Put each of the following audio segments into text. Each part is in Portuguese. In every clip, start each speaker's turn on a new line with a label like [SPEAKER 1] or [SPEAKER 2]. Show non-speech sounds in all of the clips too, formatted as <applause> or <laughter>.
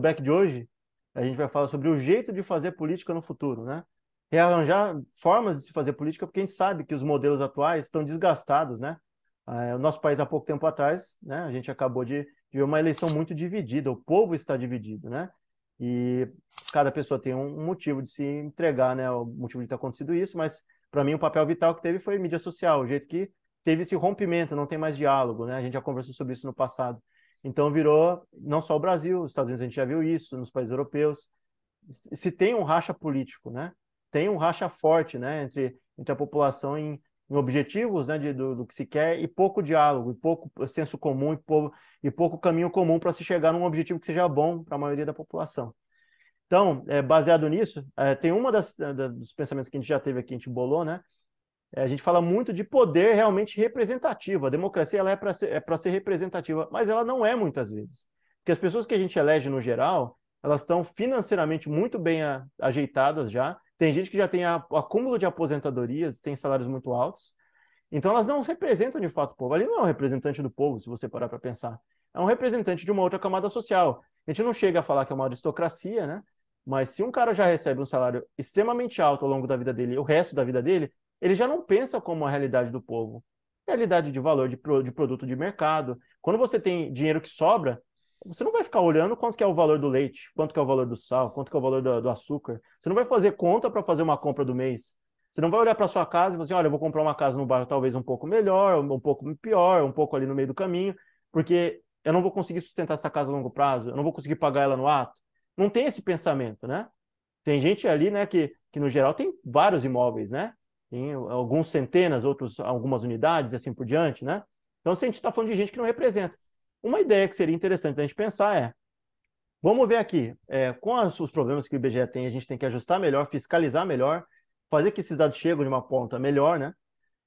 [SPEAKER 1] back de hoje, a gente vai falar sobre o jeito de fazer política no futuro, né? Rearranjar formas de se fazer política, porque a gente sabe que os modelos atuais estão desgastados, né? É, o nosso país, há pouco tempo atrás, né, a gente acabou de, ver uma eleição muito dividida, o povo está dividido, né? E cada pessoa tem um motivo de se entregar, né? O motivo de ter acontecido isso, mas para mim o papel vital que teve foi mídia social, o jeito que teve esse rompimento, não tem mais diálogo, né? A gente já conversou sobre isso no passado. Então virou não só o Brasil, os Estados Unidos a gente já viu isso, nos países europeus. Se tem um racha político, né? Tem um racha forte, né, entre, entre a população em, em objetivos, né, de, do, do, que se quer e pouco diálogo, e pouco senso comum e pouco, e pouco caminho comum para se chegar num objetivo que seja bom para a maioria da população. Então, é, baseado nisso, é, tem uma das, da, dos pensamentos que a gente já teve aqui, a gente bolou, né? É, a gente fala muito de poder realmente representativo. A democracia ela é para ser, é ser representativa, mas ela não é muitas vezes. Porque as pessoas que a gente elege no geral, elas estão financeiramente muito bem a, ajeitadas já. Tem gente que já tem a, o acúmulo de aposentadorias, tem salários muito altos. Então elas não representam de fato o povo. Ali não é um representante do povo, se você parar para pensar. É um representante de uma outra camada social. A gente não chega a falar que é uma aristocracia, né? Mas se um cara já recebe um salário extremamente alto ao longo da vida dele, o resto da vida dele, ele já não pensa como a realidade do povo. Realidade de valor de, de produto de mercado. Quando você tem dinheiro que sobra, você não vai ficar olhando quanto que é o valor do leite, quanto que é o valor do sal, quanto que é o valor do, do açúcar. Você não vai fazer conta para fazer uma compra do mês. Você não vai olhar para sua casa e falar assim, olha, eu vou comprar uma casa no bairro talvez um pouco melhor, um pouco pior, um pouco ali no meio do caminho, porque eu não vou conseguir sustentar essa casa a longo prazo, eu não vou conseguir pagar ela no ato. Não tem esse pensamento, né? Tem gente ali, né, que, que no geral tem vários imóveis, né? Tem alguns centenas, outros algumas unidades e assim por diante, né? Então, se a gente está falando de gente que não representa. Uma ideia que seria interessante a gente pensar é, vamos ver aqui, é, com os problemas que o IBGE tem, a gente tem que ajustar melhor, fiscalizar melhor, fazer que esses dados cheguem de uma ponta melhor, né?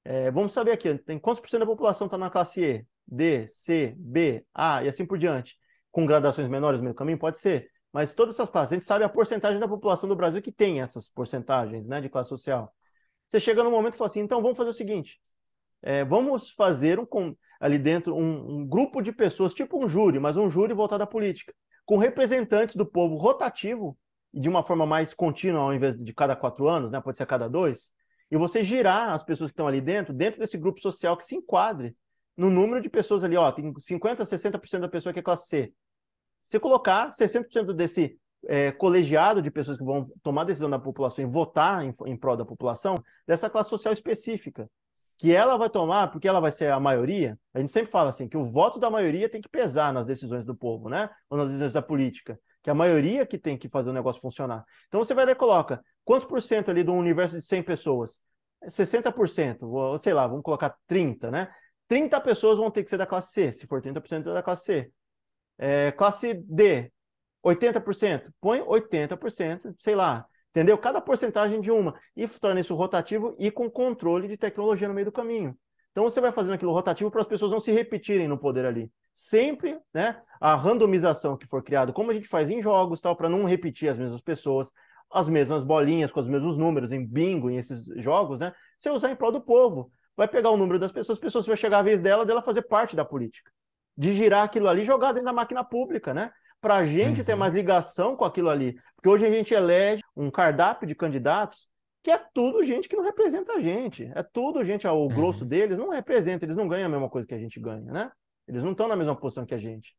[SPEAKER 1] É, vamos saber aqui, tem quantos por cento da população está na classe E, D, C, B, A e assim por diante, com gradações menores no meio caminho? Pode ser, mas todas essas classes, a gente sabe a porcentagem da população do Brasil que tem essas porcentagens né, de classe social. Você chega no momento e fala assim, então vamos fazer o seguinte, é, vamos fazer um, ali dentro um, um, grupo de pessoas, tipo um júri, mas um júri voltado à política, com representantes do povo rotativo, de uma forma mais contínua, ao invés de cada quatro anos, né, pode ser a cada dois, e você girar as pessoas que estão ali dentro, dentro desse grupo social que se enquadre no número de pessoas ali, ó, tem 50%, 60% da pessoa que é classe C. Você colocar 60% desse é, colegiado de pessoas que vão tomar decisão da população e votar em, em prol da população, dessa classe social específica. Que ela vai tomar, porque ela vai ser a maioria. A gente sempre fala assim, que o voto da maioria tem que pesar nas decisões do povo, né? Ou nas decisões da política. Que é a maioria que tem que fazer o negócio funcionar. Então você vai lá e coloca quantos por cento ali do universo de 100 pessoas? 60%, ou sei lá, vamos colocar 30, né? 30 pessoas vão ter que ser da classe C, se for 30% da classe C. É, classe D, 80%, põe 80%, sei lá, entendeu? Cada porcentagem de uma. E torna isso rotativo e com controle de tecnologia no meio do caminho. Então você vai fazendo aquilo rotativo para as pessoas não se repetirem no poder ali. Sempre, né, a randomização que for criada, como a gente faz em jogos, tal, para não repetir as mesmas pessoas, as mesmas bolinhas com os mesmos números em bingo, em esses jogos, né? Você usar em prol do povo. Vai pegar o número das pessoas, as pessoas vai chegar a vez dela, dela fazer parte da política. De girar aquilo ali jogar dentro da máquina pública, né? Para a gente uhum. ter mais ligação com aquilo ali. Porque hoje a gente elege um cardápio de candidatos que é tudo gente que não representa a gente. É tudo gente, o grosso uhum. deles não representa, eles não ganham a mesma coisa que a gente ganha, né? Eles não estão na mesma posição que a gente.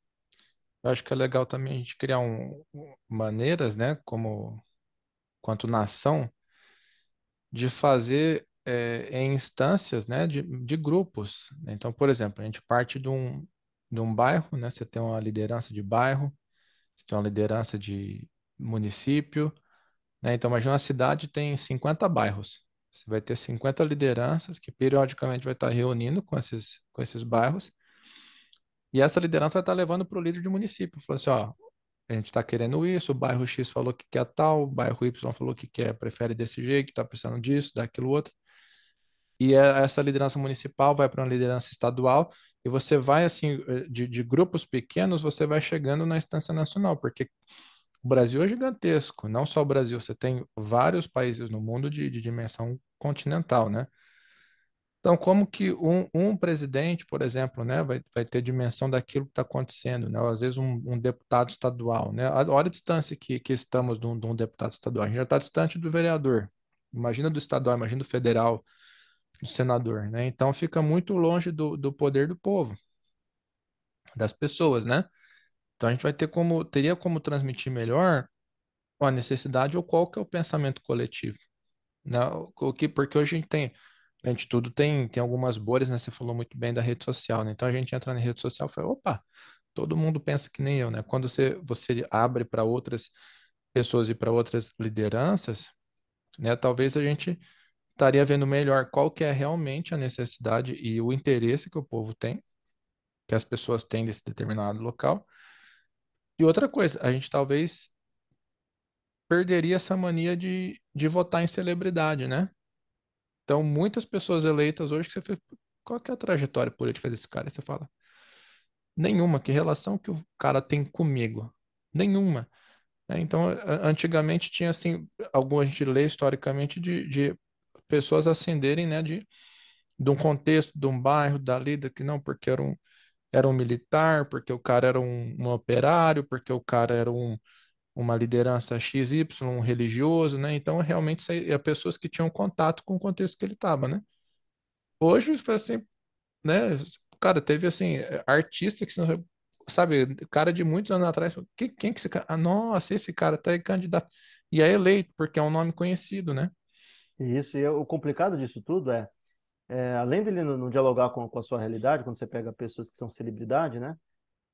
[SPEAKER 2] Eu acho que é legal também a gente criar um, maneiras, né, como quanto nação, de fazer é, em instâncias, né, de, de grupos. Então, por exemplo, a gente parte de um, de um bairro, né, você tem uma liderança de bairro, você tem uma liderança de município, né? Então, imagina uma cidade tem 50 bairros. Você vai ter 50 lideranças que periodicamente vai estar reunindo com esses, com esses bairros. E essa liderança vai estar levando para o líder de município. Falou assim, ó, a gente está querendo isso, o bairro X falou que quer tal, o bairro Y falou que quer, prefere desse jeito, está precisando disso, daquilo outro. E é, essa liderança municipal vai para uma liderança estadual e você vai, assim, eh, de, de grupos pequenos, você vai chegando na instância nacional, porque o Brasil é gigantesco, não só o Brasil, você tem vários países no mundo de, de dimensão continental, né? Então, como que um, um presidente, por exemplo, né, vai, vai ter dimensão daquilo que está acontecendo, né? Ou, às vezes um, um, deputado estadual, né? Olha a distância que, que estamos de um, de um deputado estadual. A gente já está distante do vereador. Imagina do estadual, imagina do federal, do senador, né? Então fica muito longe do, do poder do povo, das pessoas, né? Então a gente vai ter como, teria como transmitir melhor a necessidade ou qual que é o pensamento coletivo, né? O que, porque hoje a gente tem a gente tudo tem, tem algumas bolhas, né? Você falou muito bem da rede social, né? Então a gente entra na rede social e fala, opa, todo mundo pensa que nem eu, né? Quando você, você abre para outras pessoas e para outras lideranças, né? Talvez a gente estaria vendo melhor qual que é realmente a necessidade e o interesse que o povo tem, que as pessoas têm desse determinado local. E outra coisa, a gente talvez perderia essa mania de, de votar em celebridade, né? Então, muitas pessoas eleitas hoje que você fala, qual que é a trajetória política desse cara? E você fala, nenhuma. Que relação que o cara tem comigo? Nenhuma. Né? Então, antigamente tinha assim, algumas a gente lê historicamente de, de pessoas ascenderem, né, de, de um contexto, de um bairro, dali, que não, porque era um, era um militar, porque o cara era um, um operário, porque o cara era um, uma liderança XY, um religioso, né? Então, realmente, é pessoas que tinham contato com o contexto que ele estava, né? Hoje, foi assim, né? Cara, teve, assim, artista que, sabe, cara de muitos anos atrás, que, quem que esse cara? Ah, nossa, esse cara tá aí candidato. E é eleito, porque é um nome conhecido, né?
[SPEAKER 1] Isso, e o complicado disso tudo é, é além dele não, não dialogar com, com a sua realidade, quando você pega pessoas que são celebridade, né?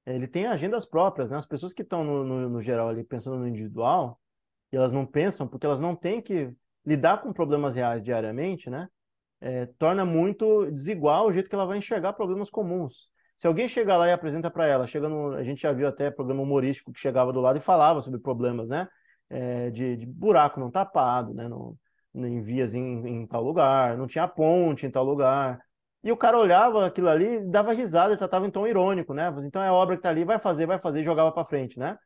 [SPEAKER 1] ele tem agendas próprias, né? As pessoas que estão no, no, no, geral ali pensando no individual, e elas não pensam porque elas não têm que lidar com problemas reais diariamente, né? É, torna muito desigual o jeito que ela vai enxergar problemas comuns. Se alguém chegar lá e apresenta para ela, chegando, a gente já viu até programa humorístico que chegava do lado e falava sobre problemas, né? É, de, de, buraco não tapado, né? No, em vias em, em tal lugar, não tinha ponte em tal lugar. E o cara olhava aquilo ali, dava risada tratava em tom irônico, né? Então é obra que tá ali, vai fazer, vai fazer, jogava para frente, né?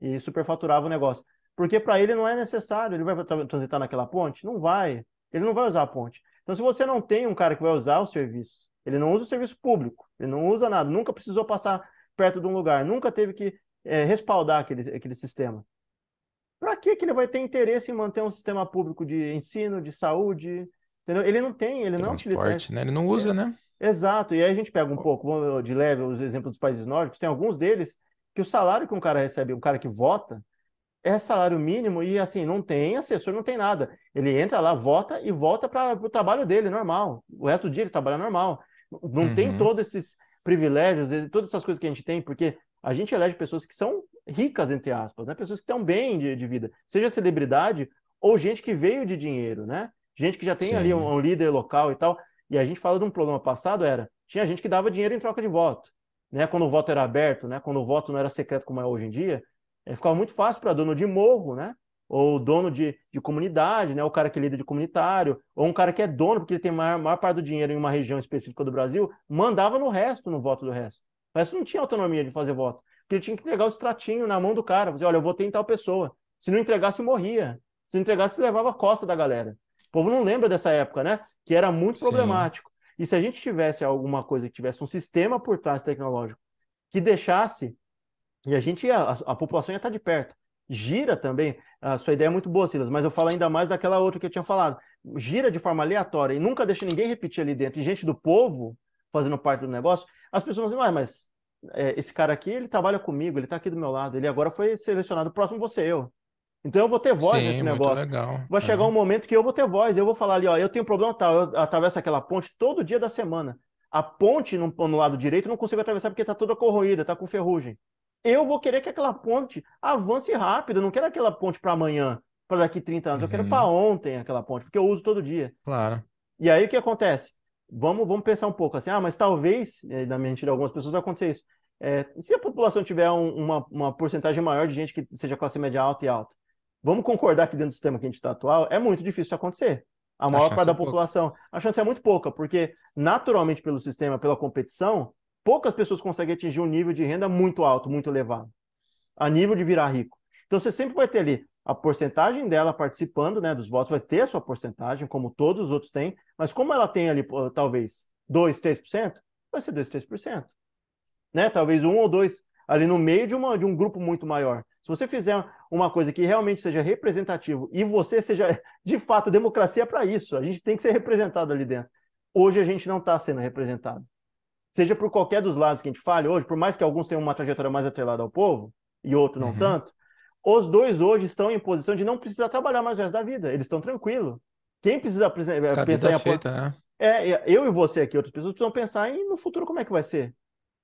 [SPEAKER 1] E superfaturava o negócio. Porque para ele não é necessário, ele vai transitar naquela ponte? Não vai. Ele não vai usar a ponte. Então, se você não tem um cara que vai usar o serviço, ele não usa o serviço público, ele não usa nada, nunca precisou passar perto de um lugar, nunca teve que é, respaldar aquele, aquele sistema. Para que, ele vai ter interesse em manter um sistema público de ensino, de saúde, Entendeu? Ele não tem, ele não é
[SPEAKER 2] Transporte, né? Ele não usa,
[SPEAKER 1] é,
[SPEAKER 2] né?
[SPEAKER 1] Exato. E aí a gente pega um pouco de leve os exemplos dos países nórdicos, tem alguns deles que o salário que um cara recebe, um cara que vota, é salário mínimo e assim, não tem assessor, não tem nada. Ele entra lá, vota e volta para o trabalho dele, normal. O resto do dia ele trabalha normal. Não uhum. tem todos esses privilégios, todas essas coisas que a gente tem, porque a gente elege pessoas que são ricas, entre aspas, né? pessoas que estão bem de, de vida, seja celebridade ou gente que veio de dinheiro, né? gente que já tem Sim. ali um, um, líder local e tal. E a gente fala de um programa passado, era, tinha gente que dava dinheiro em troca de voto. Né? Quando o voto era aberto, né? quando o voto não era secreto como é hoje em dia, é, ficava muito fácil para dono de morro, né? ou dono de, de comunidade, né? o cara que é líder de comunitário, ou um cara que é dono, porque ele tem a maior, maior parte do dinheiro em uma região específica do Brasil, mandava no resto, no voto do resto. O resto não tinha autonomia de fazer voto, porque ele tinha que entregar o extratinho na mão do cara, dizer, olha, eu votei em tal pessoa. Se não entregasse, morria. Se não entregasse, levava a costa da galera. O povo não lembra dessa época, né? Que era muito Sim. problemático. E se a gente tivesse alguma coisa que tivesse um sistema por trás tecnológico que deixasse, e a gente ia, a, a população ia estar de perto. Gira também, a sua ideia é muito boa, Silas, mas eu falo ainda mais daquela outra que eu tinha falado. Gira de forma aleatória e nunca deixa ninguém repetir ali dentro, e gente do povo fazendo parte do negócio, as pessoas vão dizer, ah, mas é, esse cara aqui, ele trabalha comigo, ele está aqui do meu lado, ele agora foi selecionado, o próximo você eu. Então eu vou ter voz Sim, nesse negócio. Vai chegar um momento que eu vou ter voz, eu vou falar ali, ó, eu tenho um problema tal, eu atravesso aquela ponte todo dia da semana. A ponte no, no lado direito eu não consigo atravessar porque está toda corroída, está com ferrugem. Eu vou querer que aquela ponte avance rápido, eu não quero aquela ponte para amanhã, para daqui 30 anos, uhum. eu quero para uhum. ontem aquela ponte, porque eu uso todo dia.
[SPEAKER 2] Claro.
[SPEAKER 1] E aí o que acontece? Vamos, vamos pensar um pouco assim, ah, mas talvez, na mente de algumas pessoas vai acontecer isso. É, se a população tiver um, uma, uma porcentagem maior de gente que seja classe média alta e alta, vamos concordar que dentro do sistema que a gente está atual, é muito difícil isso acontecer. A maior parte da é população. Pouca. A chance é muito pouca, porque naturalmente pelo sistema, pela competição, poucas pessoas conseguem atingir um nível de renda muito alto, muito elevado, a nível de virar rico. Então você sempre vai ter ali a porcentagem dela participando né, dos votos vai ter a sua porcentagem, como todos os outros têm, mas como ela tem ali, talvez, 2, 3%, vai ser 2, 3%. Né? Talvez um ou dois ali no meio de, uma, de um grupo muito maior. Se você fizer uma coisa que realmente seja representativo e você seja, <laughs> de fato, democracia é para isso, a gente tem que ser representado ali dentro. Hoje a gente não está sendo representado. Seja por qualquer dos lados que a gente fale hoje, por mais que alguns tenham uma trajetória mais atrelada ao povo e outro não uhum. tanto, os dois hoje estão em posição de não precisar trabalhar mais o resto da vida. Eles estão tranquilos. Quem precisa eh, pensar em
[SPEAKER 2] feita, né?
[SPEAKER 1] é, eu e você aqui, outras pessoas precisam pensar em no futuro como é que vai ser.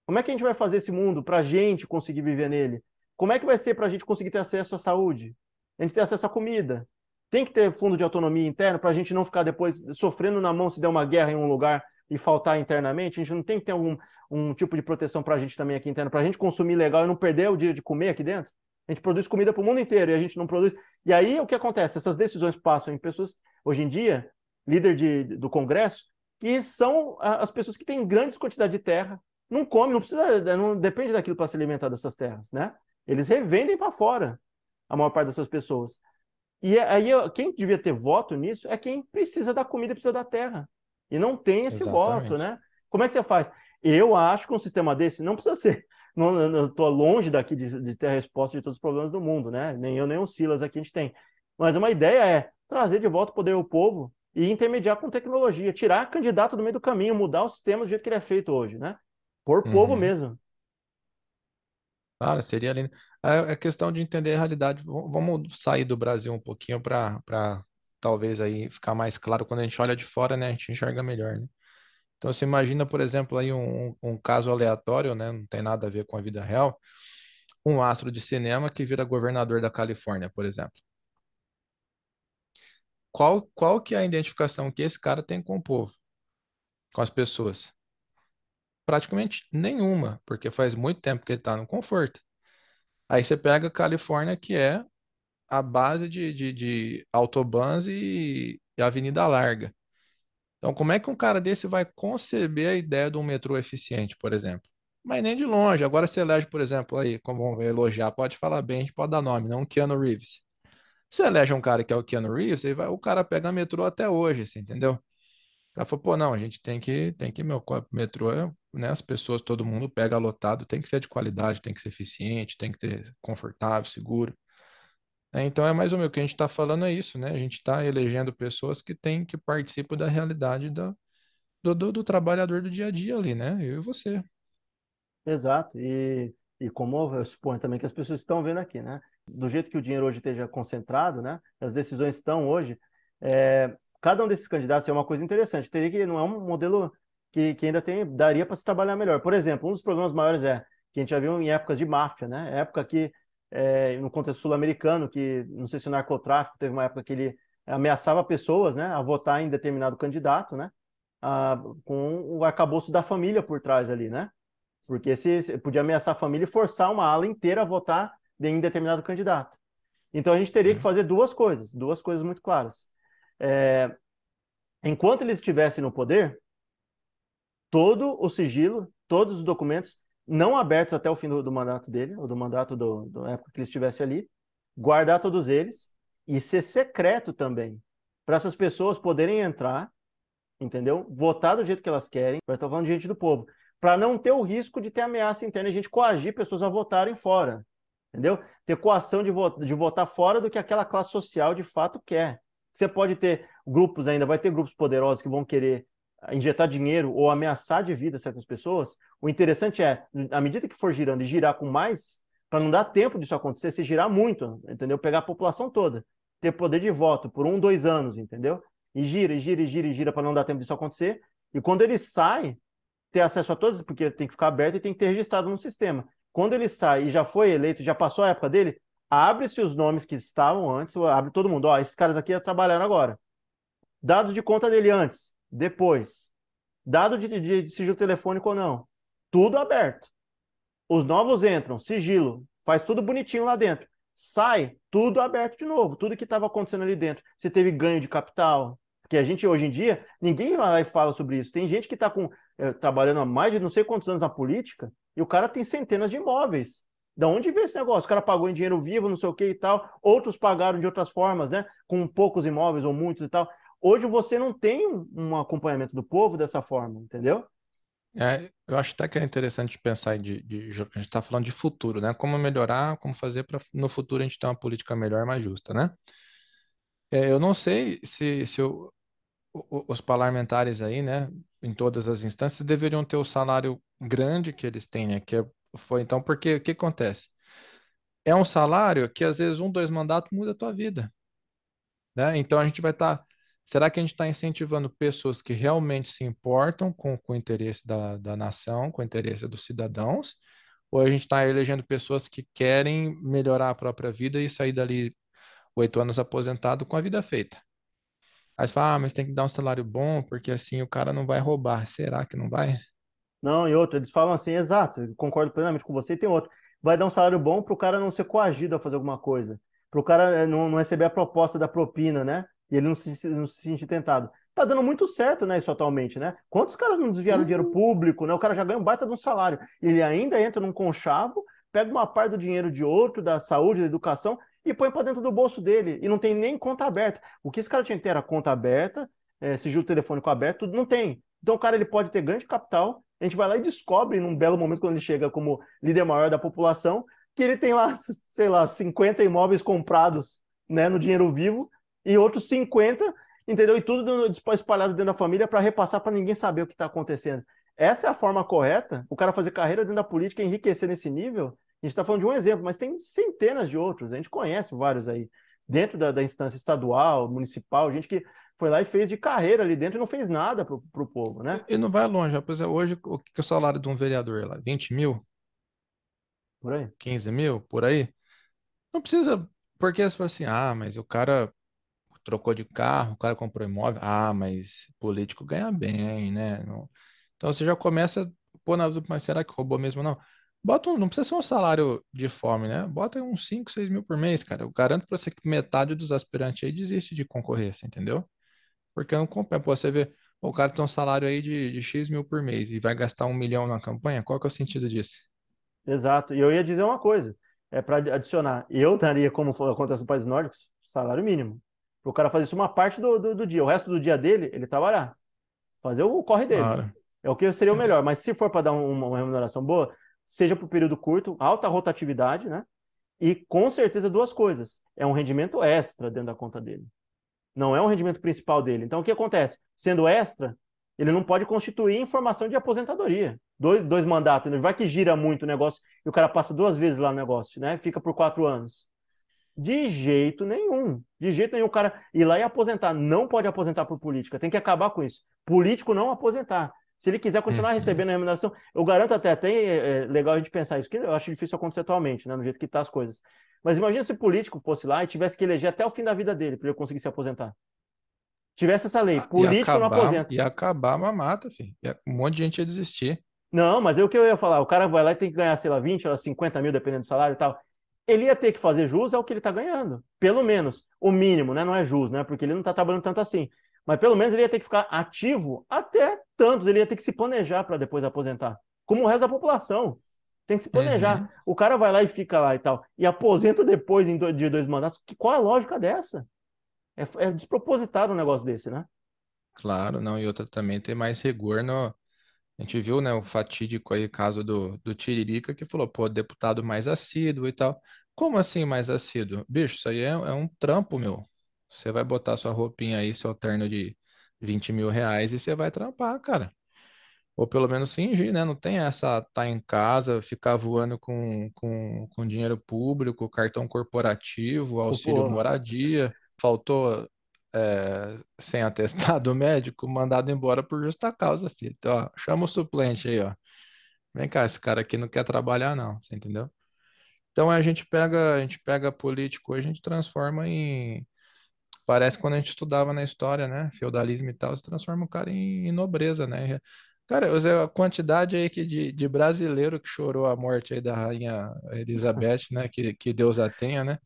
[SPEAKER 1] Como é que a gente vai fazer esse mundo para a gente conseguir viver nele? Como é que vai ser para a gente conseguir ter acesso à saúde? A gente ter acesso à comida? Tem que ter fundo de autonomia interna para a gente não ficar depois sofrendo na mão se der uma guerra em um lugar e faltar internamente. A gente não tem que ter algum um tipo de proteção para a gente também aqui interno, para a gente consumir legal e não perder o dia de comer aqui dentro. A gente produz comida para o mundo inteiro e a gente não produz. E aí o que acontece? Essas decisões passam em pessoas, hoje em dia, líder de, do Congresso, que são as pessoas que têm grandes quantidades de terra, não come, não precisa, não depende daquilo para se alimentar dessas terras, né? Eles revendem para fora a maior parte dessas pessoas. E aí quem devia ter voto nisso é quem precisa da comida, precisa da terra. E não tem esse Exatamente. voto, né? Como é que você faz? Eu acho que um sistema desse não precisa ser. Não estou longe daqui de, de, ter a resposta de todos os problemas do mundo, né? Nem eu, nem o Silas aqui a gente tem. Mas uma ideia é trazer de volta o poder ao povo e intermediar com tecnologia, tirar candidato do meio do caminho, mudar o sistema do jeito que ele é feito hoje, né? Por uhum. povo mesmo.
[SPEAKER 2] Claro, seria lindo. É, é questão de entender a realidade. Vamos sair do Brasil um pouquinho para talvez aí ficar mais claro quando a gente olha de fora, né? A gente enxerga melhor, né? Então você imagina, por exemplo, aí um, um caso aleatório, né? Não tem nada a ver com a vida real. Um astro de cinema que vira governador da Califórnia, por exemplo. Qual, qual que é a identificação que esse cara tem com o povo, com as pessoas? Praticamente nenhuma, porque faz muito tempo que ele está no conforto. Aí você pega a Califórnia, que é a base de, de, de autobans e, e avenida larga. Então, como é que um cara desse vai conceber a ideia de um metrô eficiente, por exemplo? Mas nem de longe. Agora você elege, por exemplo, aí, como vamos elogiar, pode falar bem, a gente pode dar nome, não Keanu Reeves. Você elege um cara que é o Keanu Reeves, vai, o cara pega metrô até hoje, assim, entendeu? Ela falou, pô, não, a gente tem que, tem que, meu, metrô, né, as pessoas, todo mundo pega lotado, tem que ser de qualidade, tem que ser eficiente, tem que ter confortável, seguro. É, então é mais ou menos o que a gente está falando é isso, né? A gente está elegendo pessoas que têm, que participam da realidade do, do, do, do trabalhador do dia a dia ali, né? Eu e você.
[SPEAKER 1] Exato, e, e como eu suponho também que as pessoas estão vendo aqui, né? Do jeito que o dinheiro hoje esteja concentrado, né? As decisões estão hoje, é, cada um desses candidatos é uma coisa interessante. Teria que não é um modelo que, que ainda tem daria para se trabalhar melhor. Por exemplo, um dos problemas maiores é que a gente já viu em épocas de máfia, né? Época que é, no contexto sul-americano, que não sei se o narcotráfico teve uma época que ele ameaçava pessoas, né, a votar em determinado candidato, né, a, com o arcabouço da família por trás ali, né? Porque se, se podia ameaçar a família e forçar uma ala inteira a votar em determinado candidato. Então a gente teria que uhum. fazer duas coisas, duas coisas muito claras. É, enquanto eles estivessem no poder, todo o sigilo, todos os documentos não abertos até o fim do, do mandato dele, ou do mandato do, do época que ele estivesse ali, guardar todos eles e ser secreto também, para essas pessoas poderem entrar, entendeu? Votar do jeito que elas querem, para estar falando de gente do povo, para não ter o risco de ter ameaça interna e a gente coagir pessoas a votarem fora, entendeu? Ter coação de, vo de votar fora do que aquela classe social de fato quer. Você pode ter grupos ainda, vai ter grupos poderosos que vão querer injetar dinheiro ou ameaçar de vida certas pessoas. O interessante é, à medida que for girando e girar com mais, para não dar tempo disso acontecer, se girar muito, entendeu? Pegar a população toda, ter poder de voto por um, dois anos, entendeu? E gira, e gira, e gira, e gira para não dar tempo disso acontecer. E quando ele sai, ter acesso a todos, porque tem que ficar aberto e tem que ter registrado no sistema. Quando ele sai e já foi eleito, já passou a época dele, abre-se os nomes que estavam antes, abre todo mundo. Ó, esses caras aqui trabalhando agora. Dados de conta dele antes, depois. Dado de, de, de sigilo telefônico ou não. Tudo aberto. Os novos entram, sigilo, faz tudo bonitinho lá dentro. Sai, tudo aberto de novo, tudo que estava acontecendo ali dentro. Você teve ganho de capital, porque a gente hoje em dia, ninguém vai lá e fala sobre isso. Tem gente que está é, trabalhando há mais de não sei quantos anos na política e o cara tem centenas de imóveis Da onde veio esse negócio? O cara pagou em dinheiro vivo, não sei o que e tal. Outros pagaram de outras formas, né? Com poucos imóveis ou muitos e tal. Hoje você não tem um acompanhamento do povo dessa forma, entendeu?
[SPEAKER 2] É, eu acho até que é interessante pensar de, de, a gente está falando de futuro, né? Como melhorar, como fazer para no futuro a gente ter uma política melhor, mais justa, né? É, eu não sei se, se o, os parlamentares aí, né, em todas as instâncias, deveriam ter o salário grande que eles têm, né? Que é, foi então, porque o que acontece? É um salário que às vezes um, dois mandatos muda a tua vida, né? Então a gente vai estar. Tá, será que a gente está incentivando pessoas que realmente se importam com, com o interesse da, da nação, com o interesse dos cidadãos? Ou a gente está elegendo pessoas que querem melhorar a própria vida e sair dali oito anos aposentado com a vida feita? Aí você fala, ah, mas tem que dar um salário bom, porque assim o cara não vai roubar. Será que não vai?
[SPEAKER 1] Não, e outro, eles falam assim, exato, concordo plenamente com você, e tem outro. Vai dar um salário bom para o cara não ser coagido a fazer alguma coisa, para o cara eh, não, não, receber a proposta da propina, né? E ele não se, não se sentir tentado. Tá dando muito certo, né, isso atualmente, né? Quantos caras não desviaram uhum. dinheiro público, né? O cara já ganha um baita de um salário. Ele ainda entra num conchavo, pega uma parte do dinheiro de outro, da saúde, da educação, e põe para dentro do bolso dele. E não tem nem conta aberta. O que esse cara tinha que ter era conta aberta, é, sigilo telefônico aberto, tudo não tem. Então o cara ele pode ter grande capital. A gente vai lá e descobre, num belo momento, quando ele chega como líder maior da população, que ele tem lá, <laughs> sei lá, 50 imóveis comprados né, no dinheiro vivo e outros 50, entendeu? E tudo espalhado dentro da família para repassar para ninguém saber o que está acontecendo. Essa é a forma correta? O cara fazer carreira dentro da política e enriquecer nesse nível? A gente está falando de um exemplo, mas tem centenas de outros. A gente conhece vários aí, dentro da, da instância estadual, municipal, gente que foi lá e fez de carreira ali dentro e não fez nada para o povo, né?
[SPEAKER 2] E não vai longe, rapaz. Hoje, o que é o salário de um vereador lá? 20 mil?
[SPEAKER 1] Por aí.
[SPEAKER 2] 15 mil? Por aí? Não precisa, porque você fala assim, ah, mas o cara trocou de carro, o cara comprou imóvel, ah, mas político ganha bem, né? Então você já começa, pô, mas será que roubou mesmo? Não. Bota um, não precisa ser um salário de fome, né? Bota uns 5, 6 mil por mês, cara. Eu garanto pra você que metade dos aspirantes aí desiste de concorrência, entendeu? Porque não compensa. Pô, você vê, o cara tem um salário aí de, de X mil por mês e vai gastar um milhão na campanha, qual que é o sentido disso?
[SPEAKER 1] Exato. E eu ia dizer uma coisa, é para adicionar. Eu daria, como acontece nos países nórdicos, salário mínimo. Para o cara fazer isso uma parte do, do, do, dia. O resto do dia dele, ele trabalhar. Fazer o corre dele. Claro. É o que seria o melhor. Mas se for para dar uma, uma remuneração boa, seja por período curto, alta rotatividade, né? E com certeza duas coisas. É um rendimento extra dentro da conta dele. Não é um rendimento principal dele. Então o que acontece? Sendo extra, ele não pode constituir informação de aposentadoria. Dois, dois mandatos. Vai que gira muito o negócio e o cara passa duas vezes lá no negócio, né? Fica por quatro anos. De jeito nenhum. De jeito nenhum o cara ir lá e aposentar. Não pode aposentar por política. Tem que acabar com isso. Político não aposentar. Se ele quiser continuar uhum. recebendo a remuneração, eu garanto até, até é, é legal a gente pensar isso, que eu acho difícil acontecer atualmente, né, no jeito que tá as coisas. Mas imagina se o político fosse lá e tivesse que eleger até o fim da vida dele para ele conseguir se aposentar. Tivesse essa lei, ah, político acabar, não aposenta.
[SPEAKER 2] Ia acabar a mamata, filho. Um monte de gente ia desistir.
[SPEAKER 1] Não, mas é o que eu ia falar, o cara vai lá e tem que ganhar, sei lá, 20 ou 50 mil, dependendo do salário e tal. Ele ia ter que fazer jus ao que ele está ganhando. Pelo menos. O mínimo, né? Não é jus, né? Porque ele não está trabalhando tanto assim. Mas pelo menos ele ia ter que ficar ativo até tantos, ele ia ter que se planejar para depois aposentar. Como o resto da população. Tem que se planejar. Uhum. O cara vai lá e fica lá e tal. E aposenta depois de dois mandatos. Que, qual a lógica dessa? É, é despropositado um negócio desse, né?
[SPEAKER 2] Claro, não. E outra também tem mais rigor no. A gente viu, né, o fatídico aí caso do, do Tiririca, que falou, pô, deputado mais assíduo e tal. Como assim mais assíduo? Bicho, isso aí é, é um trampo, meu. Você vai botar sua roupinha aí, seu terno de 20 mil reais e você vai trampar, cara. Ou pelo menos fingir, né? Não tem essa tá em casa, ficar voando com, com, com dinheiro público, cartão corporativo, auxílio moradia. Faltou é, sem atestado <laughs> médico, mandado embora por justa causa, filho. Então, ó, chama o suplente aí, ó. Vem cá, esse cara aqui não quer trabalhar, não, você entendeu? Então a gente pega, a gente pega político, a gente transforma em Parece quando a gente estudava na história, né? Feudalismo e tal, se transforma o cara em, em nobreza, né? Cara, a quantidade aí que de, de brasileiro que chorou a morte aí da rainha Elizabeth, né? Que, que Deus a tenha, né?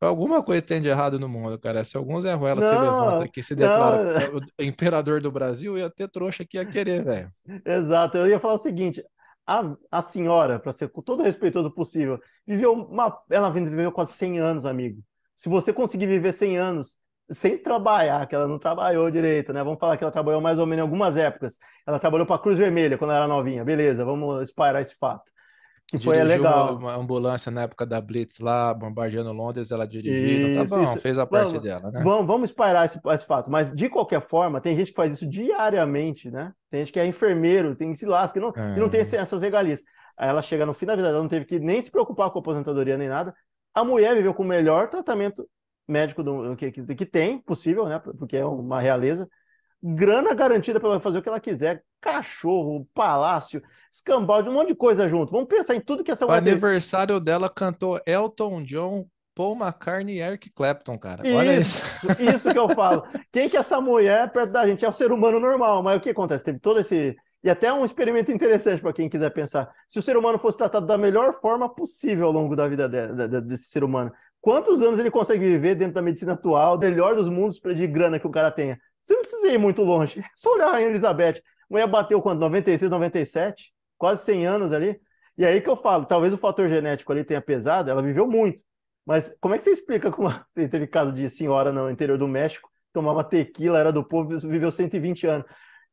[SPEAKER 2] Alguma coisa tem de errado no mundo, cara. Se algum Zé Ruela se levanta aqui se declara não. o imperador do Brasil, ia ter trouxa que ia querer, velho. <laughs>
[SPEAKER 1] Exato. Eu ia falar o seguinte: a, a senhora, para ser com todo o respeitoso possível, viveu uma. Ela viveu quase 100 anos, amigo. Se você conseguir viver 100 anos sem trabalhar, que ela não trabalhou direito, né? Vamos falar que ela trabalhou mais ou menos em algumas épocas. Ela trabalhou para a Cruz Vermelha quando ela era novinha. Beleza, vamos espalhar esse fato
[SPEAKER 2] que foi legal. Uma, uma, ambulância na época da Blitz lá, bombardeando Londres, ela dirigiu. Tá bom, isso. fez a parte
[SPEAKER 1] vamos,
[SPEAKER 2] dela, né?
[SPEAKER 1] Vamos, vamos espalhar esse, esse, fato. Mas, de qualquer forma, tem gente que faz isso diariamente, né? Tem gente que é enfermeiro, tem se lasca, que não, é. que não tem essas regalias. Aí ela chega no fim da vida dela, não teve que nem se preocupar com a aposentadoria nem nada. A mulher viveu com o melhor tratamento médico do, que, que, que tem, possível, né? Porque é uma realeza grana garantida para ela fazer o que ela quiser. Cachorro, palácio, escambau, um monte de coisa junto. Vamos pensar em tudo que essa
[SPEAKER 2] mulher. O aniversário teve. dela cantou Elton John, Paul McCartney e Eric Clapton, cara. Olha isso.
[SPEAKER 1] Isso, <laughs> isso que eu falo. Quem que é essa mulher perto da gente? É o ser humano normal, mas o que acontece? Teve todo esse. E até um experimento interessante para quem quiser pensar. Se o ser humano fosse tratado da melhor forma possível ao longo da vida de, desse ser humano, quantos anos ele consegue viver dentro da medicina atual, melhor dos mundos de grana que o cara tenha? Você não precisa ir muito longe. É <laughs> só olhar a Rainha Elizabeth. A mulher bateu quando? 96, 97? Quase 100 anos ali. E aí que eu falo, talvez o fator genético ali tenha pesado, ela viveu muito. Mas como é que você explica como <laughs> teve caso de senhora no interior do México, tomava tequila, era do povo, viveu 120 anos?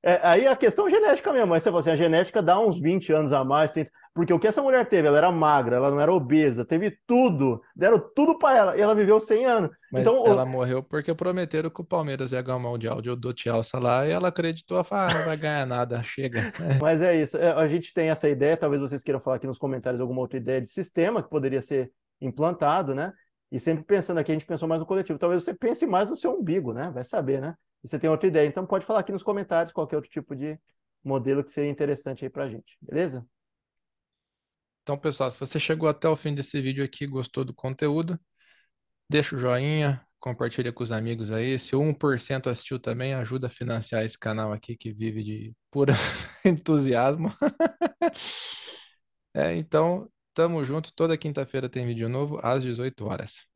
[SPEAKER 1] É, aí a questão genética mesmo, aí você fala assim, a genética dá uns 20 anos a mais, 30, porque o que essa mulher teve? Ela era magra, ela não era obesa, teve tudo, deram tudo para ela, e ela viveu 100 anos.
[SPEAKER 2] Mas então, ela o... morreu porque prometeram que o Palmeiras ia ganhar o Mundial do Chelsea lá, e ela acreditou, falou, ah, não vai ganhar nada, <laughs> chega. <laughs>
[SPEAKER 1] Mas é isso, é, a gente tem essa ideia, talvez vocês queiram falar aqui nos comentários alguma outra ideia de sistema que poderia ser implantado, né? E sempre pensando aqui, a gente pensou mais no coletivo. Talvez você pense mais no seu umbigo, né? Vai saber, né? Você tem outra ideia. Então pode falar aqui nos comentários qualquer outro tipo de modelo que seria interessante aí pra gente, beleza?
[SPEAKER 2] Então, pessoal, se você chegou até o fim desse vídeo aqui, gostou do conteúdo, deixa o joinha, compartilha com os amigos aí. Se 1% assistiu também, ajuda a financiar esse canal aqui que vive de pura <laughs> entusiasmo. <laughs> é, então, Tamo junto. Toda quinta-feira tem vídeo novo às 18 horas.